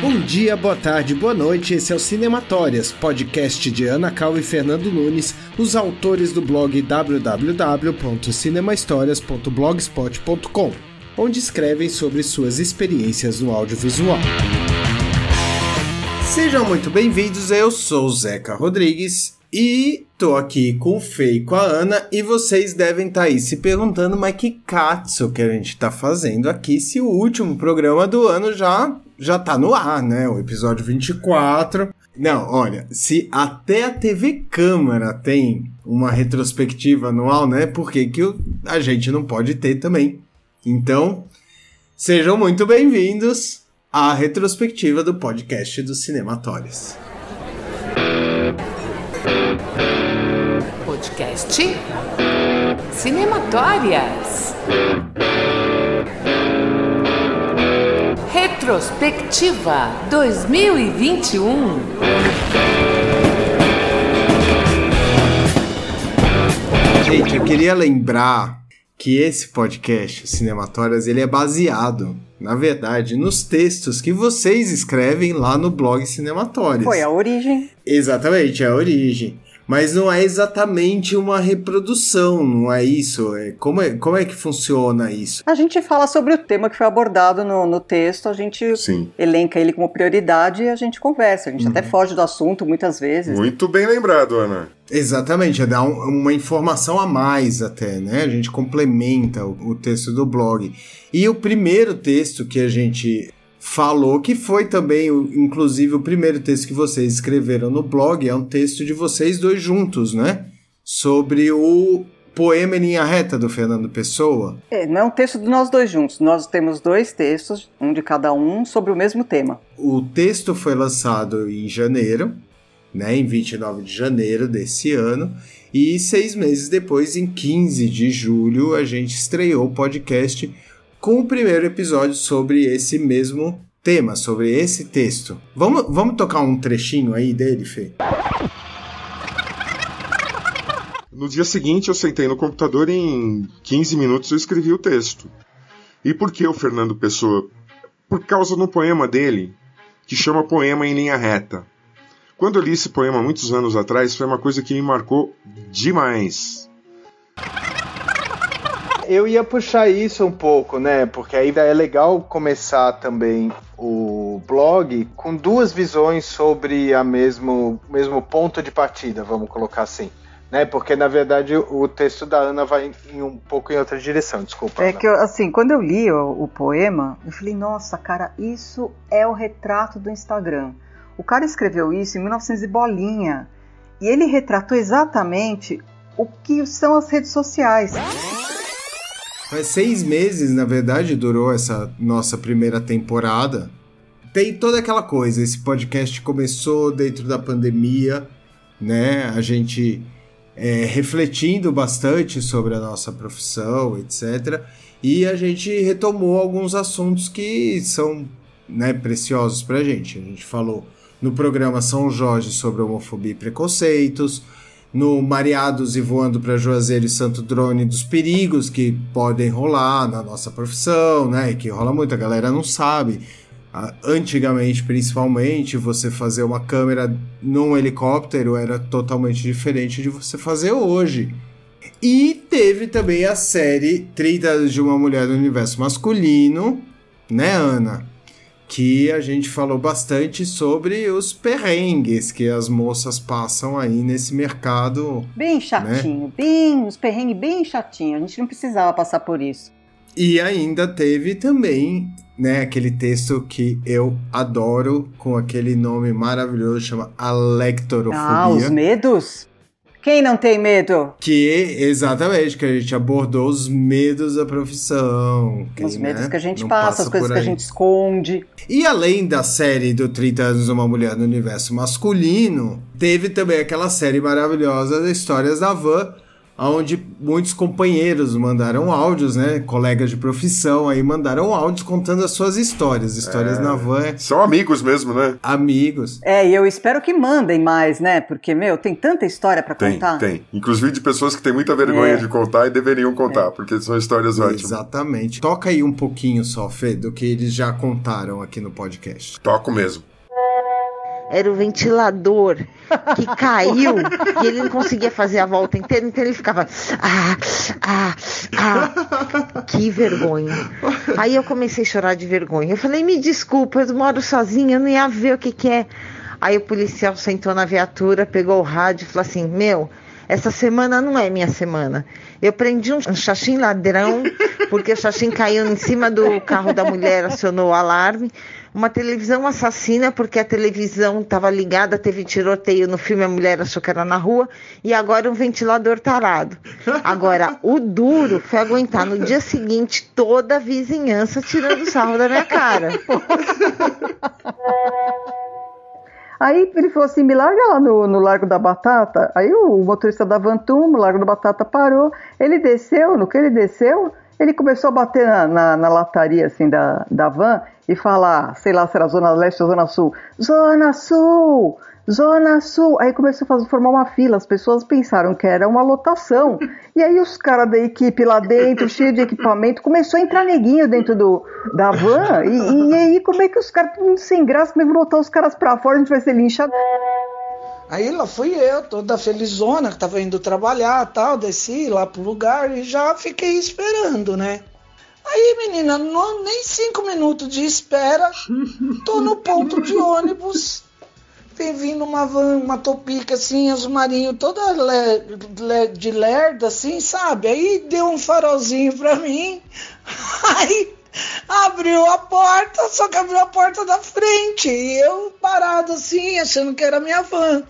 Bom dia, boa tarde, boa noite. Esse é o Cinematórias, podcast de Ana Cal e Fernando Nunes, os autores do blog www.cinemahistorias.blogspot.com, onde escrevem sobre suas experiências no audiovisual. Sejam muito bem-vindos, eu sou o Zeca Rodrigues e tô aqui com o Fê e com a Ana e vocês devem estar tá aí se perguntando, mas que katsu que a gente tá fazendo aqui se o último programa do ano já já tá no ar, né? O episódio 24. Não, olha, se até a TV Câmara tem uma retrospectiva anual, né? Por que, que a gente não pode ter também? Então, sejam muito bem-vindos à retrospectiva do podcast dos Cinematórios. Podcast Cinematórias. Retrospectiva 2021. Gente, eu queria lembrar que esse podcast Cinematórias ele é baseado, na verdade, nos textos que vocês escrevem lá no blog Cinematórias. Foi a origem. Exatamente, é a origem mas não é exatamente uma reprodução, não é isso? É, como, é, como é que funciona isso? A gente fala sobre o tema que foi abordado no, no texto, a gente Sim. elenca ele como prioridade e a gente conversa. A gente uhum. até foge do assunto muitas vezes. Muito bem lembrado, Ana. Exatamente, é dar um, uma informação a mais até, né? A gente complementa o, o texto do blog. E o primeiro texto que a gente falou que foi também, inclusive, o primeiro texto que vocês escreveram no blog, é um texto de vocês dois juntos, né? Sobre o poema em linha reta do Fernando Pessoa. É, não é um texto de nós dois juntos. Nós temos dois textos, um de cada um, sobre o mesmo tema. O texto foi lançado em janeiro, né, em 29 de janeiro desse ano, e seis meses depois, em 15 de julho, a gente estreou o podcast com o primeiro episódio sobre esse mesmo tema, sobre esse texto. Vamos, vamos tocar um trechinho aí dele, Fê? No dia seguinte, eu sentei no computador e em 15 minutos eu escrevi o texto. E por que o Fernando Pessoa? Por causa do poema dele, que chama Poema em Linha Reta. Quando eu li esse poema muitos anos atrás, foi uma coisa que me marcou demais eu ia puxar isso um pouco, né? Porque aí é legal começar também o blog com duas visões sobre a mesmo mesmo ponto de partida, vamos colocar assim. Né, porque na verdade o texto da Ana vai em um pouco em outra direção, desculpa. É Ana. que eu, assim, quando eu li o, o poema, eu falei, nossa, cara, isso é o retrato do Instagram. O cara escreveu isso em 1900 e bolinha. E ele retratou exatamente o que são as redes sociais. Faz seis meses, na verdade, durou essa nossa primeira temporada. Tem toda aquela coisa. Esse podcast começou dentro da pandemia, né? A gente é, refletindo bastante sobre a nossa profissão, etc. E a gente retomou alguns assuntos que são né, preciosos pra gente. A gente falou no programa São Jorge sobre homofobia e preconceitos no Mareados e Voando para Juazeiro e Santo Drone dos perigos que podem rolar na nossa profissão, né? E que rola muito, a galera não sabe. Antigamente, principalmente, você fazer uma câmera num helicóptero era totalmente diferente de você fazer hoje. E teve também a série 30 anos de uma mulher do universo masculino, né, Ana? Que a gente falou bastante sobre os perrengues que as moças passam aí nesse mercado. Bem né? chatinho, né? bem, os perrengues bem chatinho. A gente não precisava passar por isso. E ainda teve também, né, aquele texto que eu adoro, com aquele nome maravilhoso, chama Alectorofobia. Ah, os medos? Quem não tem medo? Que, exatamente, que a gente abordou os medos da profissão. Que, os medos né, que a gente passa, passa, as coisas que a gente esconde. E além da série do 30 anos de uma mulher no universo masculino, teve também aquela série maravilhosa das histórias da Van, onde muitos companheiros mandaram áudios, né? Colegas de profissão aí mandaram áudios contando as suas histórias, histórias É. na van, São amigos mesmo, né? amigos. É, e eu espero que mandem mais, né? Porque, meu, tem tanta história pra Tem, contar. tem. Inclusive de pessoas que têm muita vergonha É. de contar e deveriam contar, porque são histórias ótimas. Exatamente. Toca aí um pouquinho só, Fê, do que eles já contaram aqui no podcast. Toco mesmo. Era o ventilador que caiu e ele não conseguia fazer a volta inteira, então ele ficava. Ah, ah, ah. Que vergonha. Aí eu comecei a chorar de vergonha. Eu falei, me desculpa, eu moro sozinha, eu não ia ver o que, que é. Aí o policial sentou na viatura, pegou o rádio e falou assim: Meu, essa semana não é minha semana. Eu prendi um, xaxim ladrão, porque o xaxim caiu em cima do carro da mulher, acionou o alarme. Uma televisão assassina, porque a televisão estava ligada, teve tiroteio no filme, a mulher achou que era na rua. E agora um ventilador tarado. Agora, o duro foi aguentar no dia seguinte toda a vizinhança tirando sarro da minha cara. Aí ele falou assim: me larga lá no, no Largo da Batata. Aí o motorista da Vantum, o Largo da Batata parou. Ele desceu, no que ele desceu, ele começou a bater na, na, na lataria assim da, da van e falar, sei lá se era Zona Leste ou Zona Sul: Zona Sul! Zona Sul! Aí começou a fazer, formar uma fila, as pessoas pensaram que era uma lotação. E aí os caras da equipe lá dentro, cheio de equipamento, começou a entrar neguinho dentro do, da van. E, e aí, como é que os caras, sem graça, como é que botar os caras pra fora, a gente vai ser linchado? Aí lá fui eu, toda felizona, que tava indo trabalhar tal, desci lá pro lugar e já fiquei esperando, né? Aí, menina, não, nem cinco minutos de espera, tô no ponto de ônibus. Vem vindo uma van, uma topica assim, azul marinho, toda le- le- de lerda, assim, sabe? Aí deu um farolzinho pra mim. Aí abriu a porta, só que abriu a porta da frente. E eu parado assim, achando que era minha van.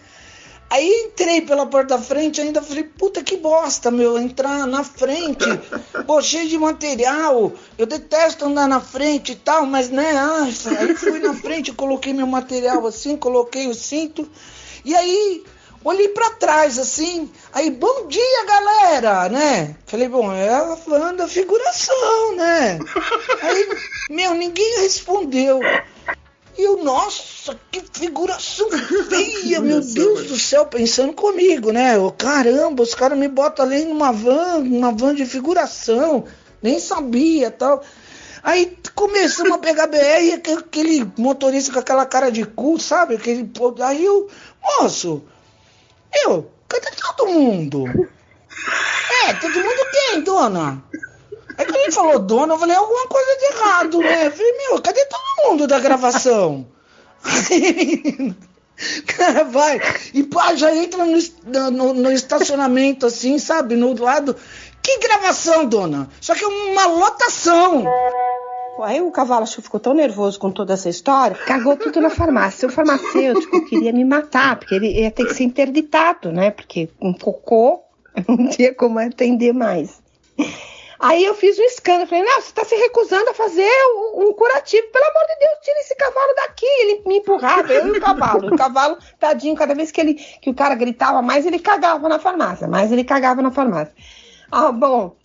Aí entrei pela porta da frente, ainda falei, puta que bosta, meu, entrar na frente, pô, cheio de material, eu detesto andar na frente e tal, mas né, ai, aí fui na frente, coloquei meu material assim, coloquei o cinto, e aí olhei pra trás assim, aí, bom dia galera, né? Falei, bom, é a van da figuração, né? Aí, meu, ninguém respondeu. E eu, nossa, que figuração feia, meu Deus do céu, pensando comigo, né? Eu, caramba, os caras me botam ali numa van, uma van de figuração, nem sabia tal. Aí começamos a pegar BR, aquele- aquele motorista com aquela cara de cu, sabe? Aquele, aí eu, moço, eu, cadê todo mundo? É, todo mundo quem, dona? Aí quando ele falou dona, eu falei alguma coisa de errado, né? Eu falei, meu, cadê todo mundo da gravação? Cara, vai, e pá, já entra no, no, no estacionamento assim, sabe, no lado. Que gravação, dona? Só que é uma lotação. Aí o cavalo ficou tão nervoso com toda essa história, cagou tudo na farmácia. O farmacêutico queria me matar, porque ele ia ter que ser interditado, né? Porque um cocô não tinha como atender mais. Aí eu fiz um escândalo, falei, não, você está se recusando a fazer um, um curativo, pelo amor de Deus, tira esse cavalo daqui. Ele me empurrava, eu e o cavalo. O cavalo, tadinho, cada vez que, ele, que o cara gritava mais, ele cagava na farmácia, mais ele cagava na farmácia. Ah, bom,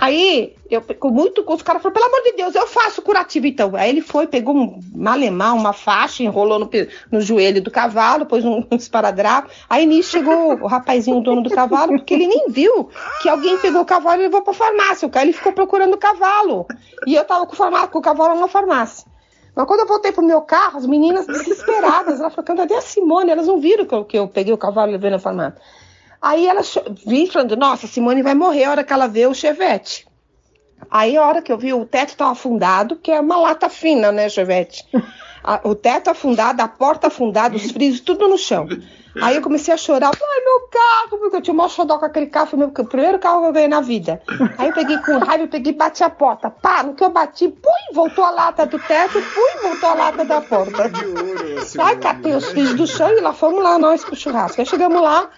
Aí, eu com muito custo, o cara falou, pelo amor de Deus, eu faço curativo então. Aí ele foi, pegou um malemar, uma faixa, enrolou no, no joelho do cavalo, pôs um, um esparadrapo. Aí nisso chegou o rapazinho, o dono do cavalo, porque ele nem viu que alguém pegou o cavalo e levou pra farmácia. O cara ele ficou procurando o cavalo. E eu tava com o, farmá- com o cavalo na farmácia. Mas quando eu voltei pro meu carro, as meninas desesperadas, elas falaram, cadê a Simone? Elas não viram que eu, que eu peguei o cavalo e levei na farmácia. Aí ela vi falando, nossa, a Simone vai morrer a hora que ela vê o chevette. Aí a hora que eu vi o teto estava afundado, que é uma lata fina, né, chevette? A- o teto afundado, a porta afundada, os frisos, tudo no chão. Aí eu comecei a chorar, ai meu carro, porque eu tinha o maior xodó com aquele carro, foi meu, o primeiro carro que eu ganhei na vida. Aí eu peguei com raiva, eu peguei e bati a porta. Pá, no que eu bati, pui, voltou a lata do teto, pui, voltou a lata da porta. Aí catei os frisos do chão e lá fomos lá nós pro churrasco. Aí chegamos lá,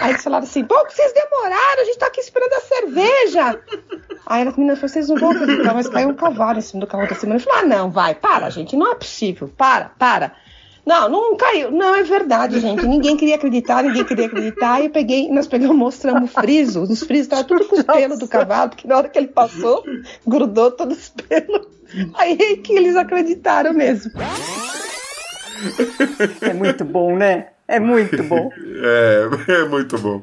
Aí eles falaram assim, pô, vocês demoraram, a gente tá aqui esperando a cerveja. Aí as meninas falaram, vocês não vão acreditar, mas caiu um cavalo em cima do carro da semana. Eu falei, ah, não, vai, para, gente, não é possível, para, para. Não, não caiu. Não, é verdade, gente. Ninguém queria acreditar, ninguém queria acreditar. E eu peguei, nós pegamos, mostramos friso. Os frisos estavam tudo com os pelos do cavalo, porque na hora que ele passou, grudou todos os pelos. Aí que eles acreditaram mesmo. É muito bom, né? É muito bom. É, é muito bom.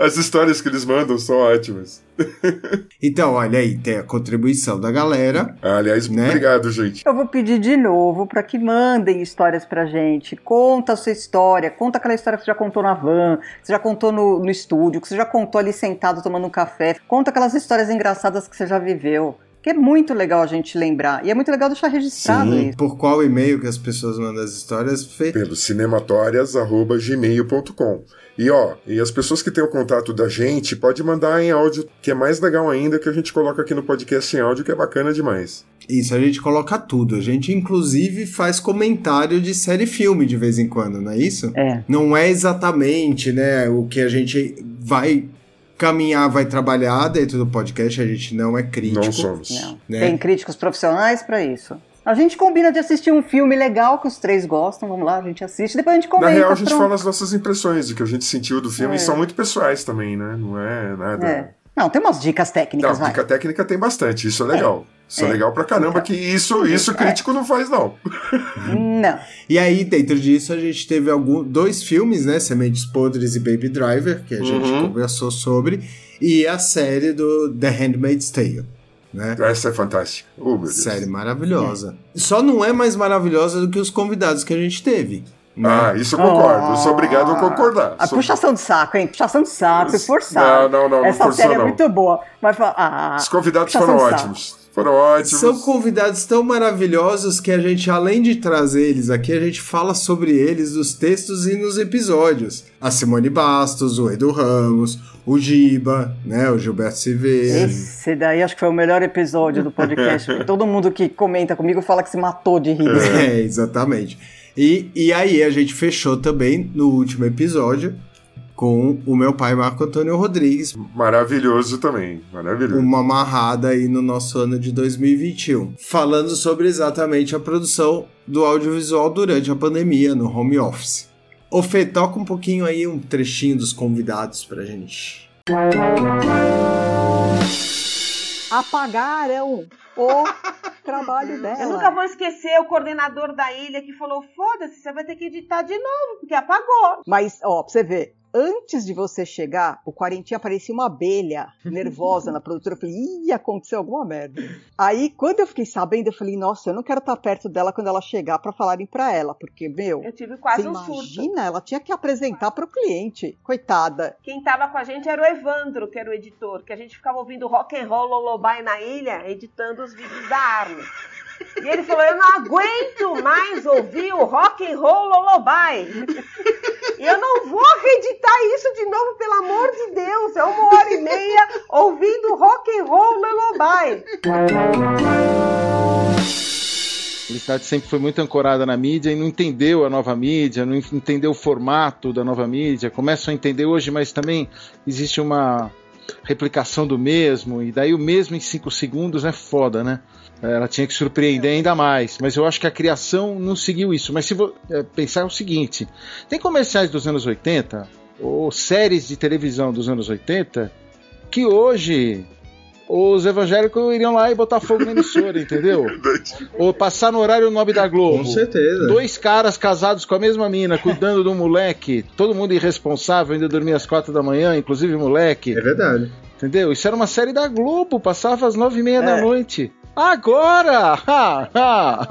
As histórias que eles mandam são ótimas. Então, olha aí, tem a contribuição da galera. Aliás, Né? obrigado, gente. Eu vou pedir de novo para que mandem histórias pra gente. Conta a sua história, conta aquela história que você já contou na van, que você já contou no, no estúdio, que você já contou ali sentado tomando um café. Conta aquelas histórias engraçadas que você já viveu. Que é muito legal a gente lembrar. E é muito legal deixar registrado Sim, isso. por qual e-mail que as pessoas mandam as histórias? Fe... Pelo cinematórias.gmail.com. E ó, e as pessoas que têm o contato da gente, pode mandar em áudio, que é mais legal ainda, que a gente coloca aqui no podcast em áudio, que é bacana demais. Isso, a gente coloca tudo. A gente, inclusive, faz comentário de série e filme de vez em quando, não é isso? É. Não é exatamente, né, o que a gente vai caminhar, vai trabalhar dentro do podcast. A gente não é crítico. Não somos. Não. Né? Tem críticos profissionais pra isso. A gente combina de assistir um filme legal que os três gostam. Vamos lá, a gente assiste. Depois a gente comenta. Na real, a gente pronto. fala as nossas impressões, do que a gente sentiu do filme, É. e são muito pessoais também, né? Não é nada. É. Não, tem umas dicas Não, técnicas, vai. dica técnica tem bastante, isso é legal. Isso é, É. legal pra caramba, que isso, isso crítico não faz, não. Não. E aí, dentro disso, a gente teve algum, dois filmes, né? Sementes Podres e Baby Driver, que a gente Uhum. conversou sobre, e a série do The Handmaid's Tale. Né? Essa é fantástica. Oh. Série maravilhosa. Só não é mais maravilhosa do que os convidados que a gente teve. Né? Ah, isso eu concordo. Eu sou obrigado a concordar. A Sou- puxação de saco, hein? Puxação de saco e forçado. Não, não, não, não Essa forçou, série é não. muito boa. Mas ah, Os convidados foram saco. ótimos. Foram ótimos. São convidados tão maravilhosos que a gente, além de trazer eles aqui, a gente fala sobre eles nos textos e nos episódios. A Simone Bastos, o Edu Ramos, o Giba, né? O Gilberto Silveira. Esse daí acho que foi o melhor episódio do podcast. todo mundo que comenta comigo fala que se matou de rir. É, exatamente. E, e aí a gente fechou também no último episódio com o meu pai Marco Antônio Rodrigues, Maravilhoso também. Maravilhoso. uma amarrada aí no nosso ano de 2021, falando sobre exatamente a produção do audiovisual durante a pandemia no home office. Ô Fê, toca um pouquinho aí, um trechinho dos convidados pra gente. Apagaram o trabalho dela. Eu nunca vou esquecer o coordenador da ilha que falou: foda-se, você vai ter que editar de novo, porque apagou. Mas, ó, pra você ver, antes de você chegar, o Quarentinha parecia uma abelha nervosa na produtora. Eu falei, ih, aconteceu alguma merda. Aí, quando eu fiquei sabendo, eu falei, nossa, eu não quero estar perto dela quando ela chegar pra falarem pra ela, porque, meu, Eu tive quase um surto. imagina, ela tinha que apresentar pro cliente. Coitada. Quem tava com a gente era o Evandro, que era o editor, que a gente ficava ouvindo rock and roll lullaby na ilha, editando os vídeos da Armin. E ele falou: "Eu não aguento mais ouvir o rock and roll lullaby. Eu não vou reeditar isso de novo, pelo amor de Deus. É uma hora e meia ouvindo rock and roll lullaby. Felicidade sempre foi muito ancorada na mídia e não entendeu a nova mídia, não entendeu o formato da nova mídia. Começam a entender hoje, mas também existe uma replicação do mesmo, e daí o mesmo em 5 segundos é foda, né? Ela tinha que surpreender ainda mais, mas eu acho que a criação não seguiu isso. Mas se vou é, pensar o seguinte: tem comerciais dos anos 80, ou séries de televisão dos anos 80, que hoje os evangélicos iriam lá e botar fogo na emissora, entendeu? Ou passar no horário nobre da Globo. Com certeza. Dois caras casados com a mesma mina, cuidando de um moleque, todo mundo irresponsável, ainda dormia às quatro da manhã, inclusive o moleque. É verdade. Entendeu? Isso era uma série da Globo, passava às nove e meia da É. noite. Agora! Ha, ha.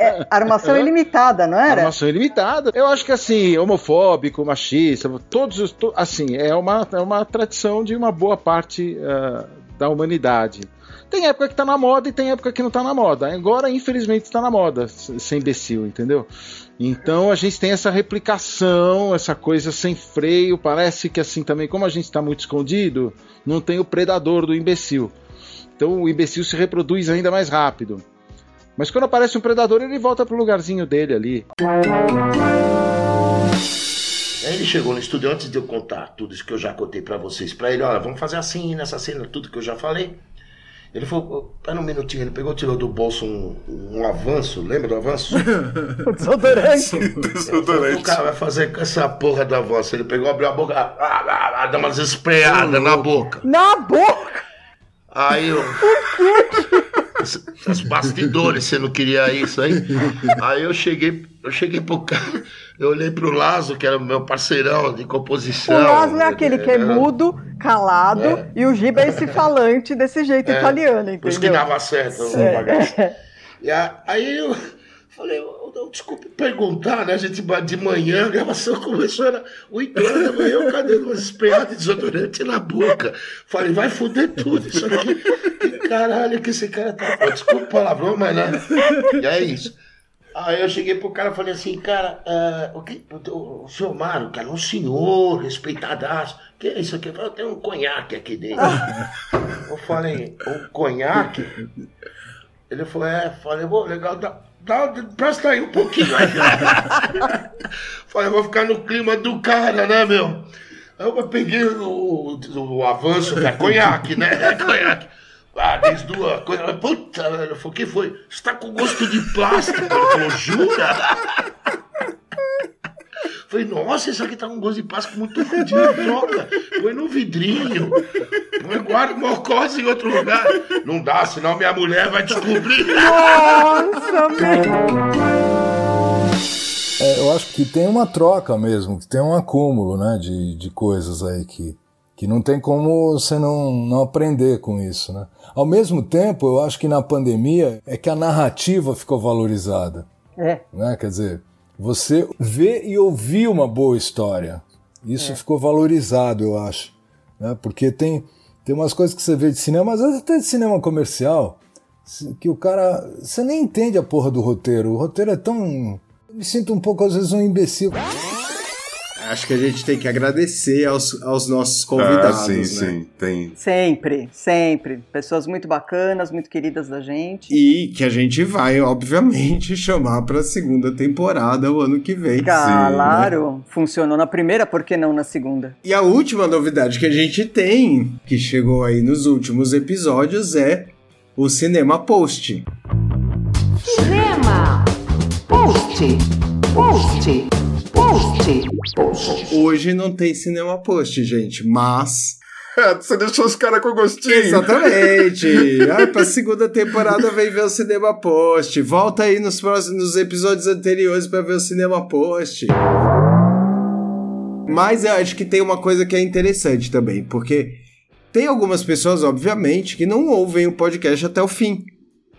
É, armação ilimitada, não era? Armação ilimitada. Eu acho que assim, homofóbico, machista, todos os. to- assim, é uma, é uma tradição de uma boa parte ah, da humanidade. Tem época que tá na moda e tem época que não tá na moda. Agora, infelizmente, tá na moda ser imbecil, entendeu? Então a gente tem essa replicação, essa coisa sem freio. Parece que assim também, como a gente está muito escondido, não tem o predador do imbecil. Então o imbecil se reproduz ainda mais rápido. Mas quando aparece um predador, ele volta pro lugarzinho dele ali. Aí ele chegou no estúdio antes de eu contar tudo isso que eu já contei pra vocês, pra ele, olha, vamos fazer assim nessa cena, tudo que eu já falei. Ele falou, pera um minutinho, ele pegou, tirou do bolso um, um avanço, lembra do avanço? O desodorante. O cara vai fazer com essa porra do avanço. Ele pegou, abriu a boca, ah, ah, ah, dá umas espreadas na boca. Na boca? Aí eu. Os bastidores, você não queria isso aí? Aí eu cheguei, eu cheguei pro cara, eu olhei pro Lazo, que era meu parceirão de O composição. Lázaro é aquele que é mudo, calado, É. e o Giba é esse falante desse jeito É, italiano, Por isso que entendeu? dava certo o É. bagaço. E aí eu falei, eu, eu, desculpe perguntar, né? A gente de manhã, a gravação começou, era 8 horas da manhã, eu cadê espreadas de desodorante na boca? Falei, vai foder tudo isso aqui. Que caralho que esse cara tá. Desculpa o palavrão, mas né? E é isso. Aí eu cheguei pro cara e falei assim, cara, é, o, que, o, o senhor Mário, cara, um senhor respeitadaço. Que é isso aqui? Eu falei, tem um conhaque aqui dentro. Eu falei, um conhaque? Ele falou, é, falei, pô, legal, dá, dá, presta aí um pouquinho aí. falei, vou ficar no clima do cara, né, meu? Aí eu peguei o, o avanço, que é conhaque, né? É conhaque. Ah, desde duas coisas. Puta, velho, falei, o que foi? Você tá com gosto de plástico? Ele falou, jura? Falei, nossa, isso aqui tá com gosto de plástico muito fodido, troca. Põe no vidrinho. Põe, guarda coisa em outro lugar. Não dá, senão minha mulher vai descobrir. Nossa, É, eu acho que tem uma troca mesmo, que tem um acúmulo né, de, de coisas aí que, que não tem como você não, não aprender com isso. Né? Ao mesmo tempo, eu acho que na pandemia é que a narrativa ficou valorizada. É. Né? Quer dizer, você vê e ouvir uma boa história. Isso É. ficou valorizado, eu acho. Né? Porque tem, tem umas coisas que você vê de cinema, às vezes até de cinema comercial, que o cara. Você nem entende a porra do roteiro. O roteiro é tão. Eu me sinto um pouco, às vezes, um imbecil. Acho que a gente tem que agradecer aos, aos nossos convidados, Ah, sim, né? sim, tem. Sempre, sempre. Pessoas muito bacanas, muito queridas da gente. E que a gente vai, obviamente, chamar para a segunda temporada o ano que vem. Claro, funcionou na primeira, por que não na segunda? E a última novidade que a gente tem, que chegou aí nos últimos episódios, é o Cinema Post. Cinema. Post. Post. Post. Hoje não tem Cinema Post, gente, mas. É, você deixou os caras com gostinho. Exatamente! ah, pra segunda temporada vem ver o Cinema Post. Volta aí nos próximos nos episódios anteriores pra ver o Cinema Post. Mas eu acho que tem uma coisa que é interessante também, porque tem algumas pessoas, obviamente, que não ouvem o podcast até o fim,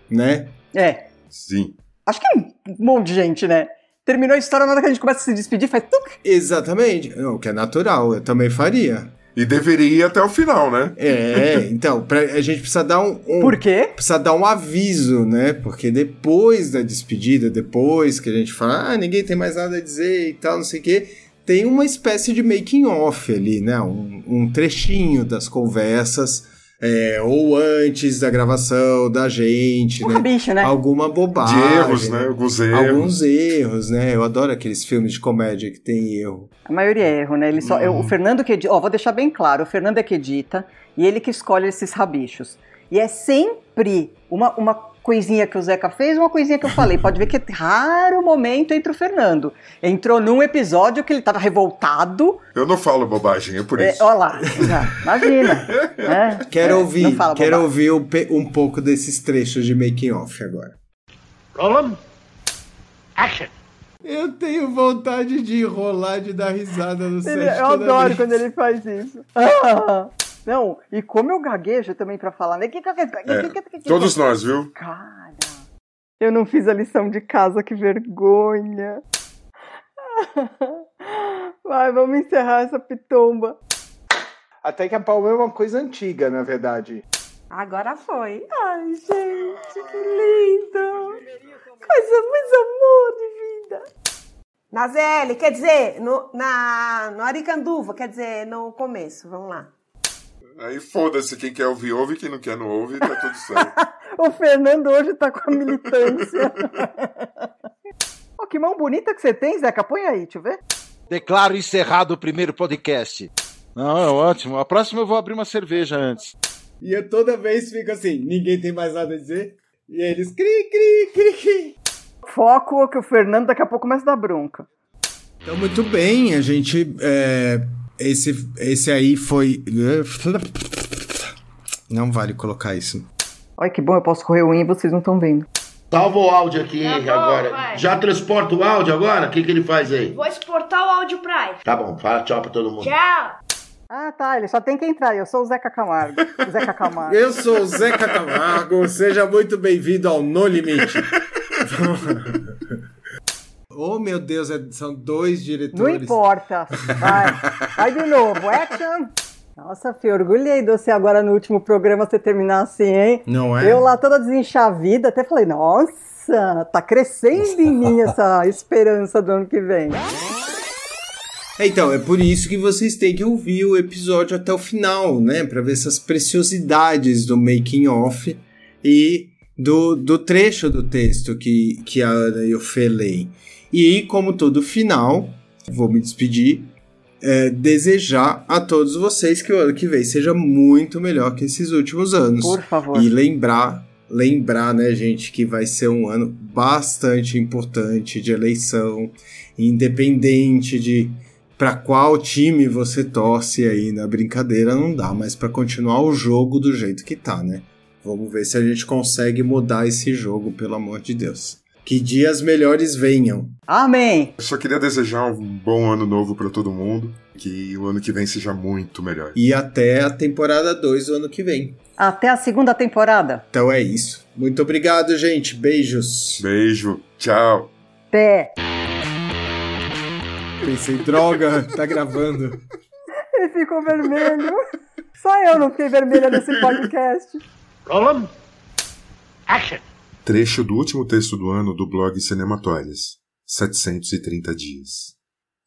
né? É. Sim. Acho que é um monte de gente, né? Terminou a história, na hora que a gente começa a se despedir, faz tuc. Exatamente. Não, o que é natural, eu também faria. E deveria ir até o final, né? É, então, pra, a gente precisa dar um, um. Por quê? Precisa dar um aviso, né? Porque depois da despedida, depois que a gente fala, ah, ninguém tem mais nada a dizer e tal, não sei o quê, tem uma espécie de making off ali, né? Um, um trechinho das conversas. É, ou antes da gravação da gente, Um né? rabicho, né? Alguma bobagem. De erros, né? Alguns erros. Alguns erros, né? Eu adoro aqueles filmes de comédia que tem erro. A maioria é erro, né? Ele só, eu- o Fernando que edita, ó, vou deixar bem claro, o Fernando é que edita e ele que escolhe esses rabichos. E é sempre uma, uma coisinha que o Zeca fez, uma coisinha que eu falei. Pode ver que é raro momento entre o Fernando. Entrou num episódio que ele tava revoltado. Eu não falo bobagem, é por É, isso. olha lá, imagina. né? Quero É, ouvir, quero ouvir um, um pouco desses trechos de making off agora. Roland, action. Eu tenho vontade de enrolar, de dar risada no set. Ele- eu toda adoro vez. quando ele faz isso. Ah, não, e como eu gaguejo também pra falar, né? É, todos nós, viu? Cara, eu não fiz a lição de casa, que vergonha. Vai, vamos encerrar essa pitomba. Até que a Palma é uma coisa antiga, na verdade. Agora foi. Ai, gente, que lindo. Coisa mais amor de vida. Na ZL, quer dizer, no, na, no Aricanduva, quer dizer, no começo. Vamos lá. Aí foda-se, quem quer ouvir, ouve, quem não quer, não ouve, tá tudo certo. O Fernando hoje tá com a militância. oh, que mão bonita que você tem, Zeca. Põe aí, deixa eu ver. Declaro encerrado o primeiro podcast. Não, é ótimo. A próxima eu vou abrir uma cerveja antes. E eu toda vez fico assim, ninguém tem mais nada a dizer. E eles cri, cri, cri, cri. Foco que o Fernando daqui a pouco começa a dar bronca. Então, muito bem, a gente. é, esse, esse aí foi. Não vale colocar isso. Olha que bom, eu posso correr o unha e vocês não estão vendo. Salva o áudio aqui Tá bom, agora. vai. Já transporta o áudio agora? O que, que ele faz aí? Vou exportar o áudio pra ele. Tá bom, fala tchau pra todo mundo. Tchau. Ah, tá, ele só tem que entrar. Eu sou o Zeca Camargo. Zeca Camargo. Eu sou o Zeca Camargo, seja muito bem-vindo ao No Limite. oh, meu Deus, é- são dois Não diretores. importa. Vai. Vai de novo. Action. Nossa, Fê, orgulhei de você agora no último programa você terminar assim, hein? Não é? Eu lá toda desenchavida, até falei, nossa, tá crescendo em mim essa esperança do ano que vem. Então, é por isso que vocês têm que ouvir o episódio até o final, né? Pra ver essas preciosidades do making off e do, do trecho do texto que, que a Ana e o Fê leem. E, como todo final, vou me despedir, é, desejar a todos vocês que o ano que vem seja muito melhor que esses últimos anos. Por favor. E lembrar, lembrar, né, gente, que vai ser um ano bastante importante de eleição, independente de para qual time você torce aí na brincadeira, não dá mais para continuar o jogo do jeito que tá, né? Vamos ver se a gente consegue mudar esse jogo, pelo amor de Deus. Que dias melhores venham. Amém. Eu só queria desejar um bom ano novo pra todo mundo. Que o ano que vem seja muito melhor. E até a temporada 2 do ano que vem. Até a segunda temporada. Então é isso. Muito obrigado, gente. Beijos. Beijo, tchau. Até. Pensei, droga, tá gravando. Ele ficou vermelho. Só eu não fiquei vermelha nesse podcast. Roland? Action! Trecho do último texto do ano do blog Cinematórias, 730 dias.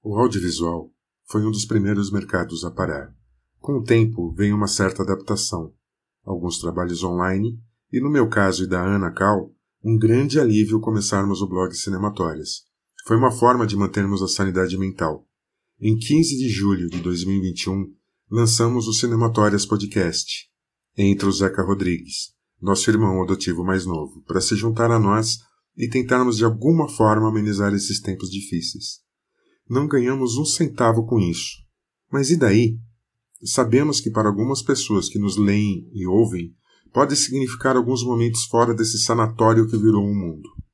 O audiovisual foi um dos primeiros mercados a parar. Com o tempo veio uma certa adaptação, alguns trabalhos online e, no meu caso e da Ana Cal, um grande alívio começarmos o blog Cinematórias. Foi uma forma de mantermos a sanidade mental. Em 15 de julho de 2021, lançamos o Cinematórias Podcast, entre o Zeca Rodrigues, nosso irmão adotivo mais novo, para se juntar a nós e tentarmos de alguma forma amenizar esses tempos difíceis. Não ganhamos um centavo com isso. Mas e daí? Sabemos que para algumas pessoas que nos leem e ouvem, pode significar alguns momentos fora desse sanatório que virou um mundo.